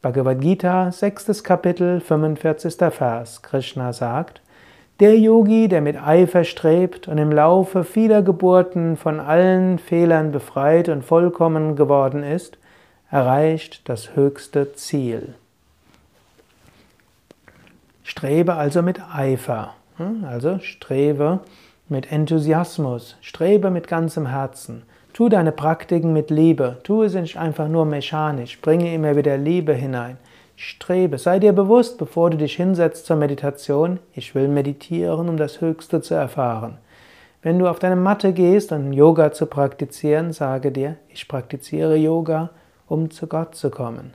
Bhagavad Gita, sechstes Kapitel, 45. Vers. Krishna sagt, der Yogi, der mit Eifer strebt und im Laufe vieler Geburten von allen Fehlern befreit und vollkommen geworden ist, erreicht das höchste Ziel. Strebe also mit Eifer, hm? also strebe mit Enthusiasmus, strebe mit ganzem Herzen. Tu deine Praktiken mit Liebe. Tu es nicht einfach nur mechanisch. Bringe immer wieder Liebe hinein. Strebe. Sei dir bewusst, bevor du dich hinsetzt zur Meditation, ich will meditieren, um das Höchste zu erfahren. Wenn du auf deine Matte gehst, um Yoga zu praktizieren, sage dir, ich praktiziere Yoga, um zu Gott zu kommen.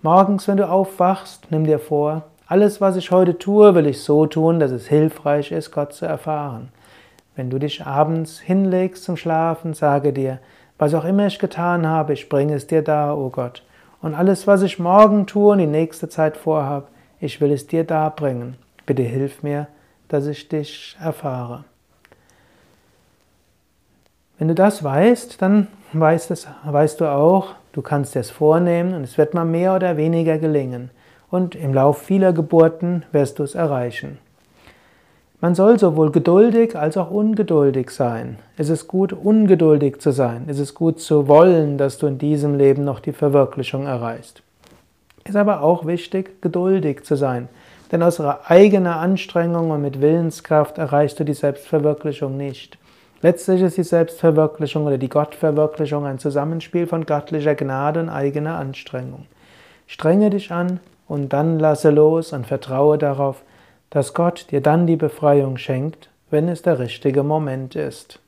Morgens, wenn du aufwachst, nimm dir vor, alles, was ich heute tue, will ich so tun, dass es hilfreich ist, Gott zu erfahren. Wenn du dich abends hinlegst zum Schlafen, sage dir, was auch immer ich getan habe, ich bringe es dir da, o oh Gott. Und alles, was ich morgen tue und die nächste Zeit vorhabe, ich will es dir da bringen. Bitte hilf mir, dass ich dich erfahre. Wenn du das weißt, dann weißt, es, weißt du auch, du kannst es vornehmen und es wird mal mehr oder weniger gelingen. Und im Lauf vieler Geburten wirst du es erreichen. Man soll sowohl geduldig als auch ungeduldig sein. Es ist gut, ungeduldig zu sein. Es ist gut zu wollen, dass du in diesem Leben noch die Verwirklichung erreichst. Es ist aber auch wichtig, geduldig zu sein. Denn aus eigener Anstrengung und mit Willenskraft erreichst du die Selbstverwirklichung nicht. Letztlich ist die Selbstverwirklichung oder die Gottverwirklichung ein Zusammenspiel von göttlicher Gnade und eigener Anstrengung. Strenge dich an und dann lasse los und vertraue darauf, dass Gott dir dann die Befreiung schenkt, wenn es der richtige Moment ist.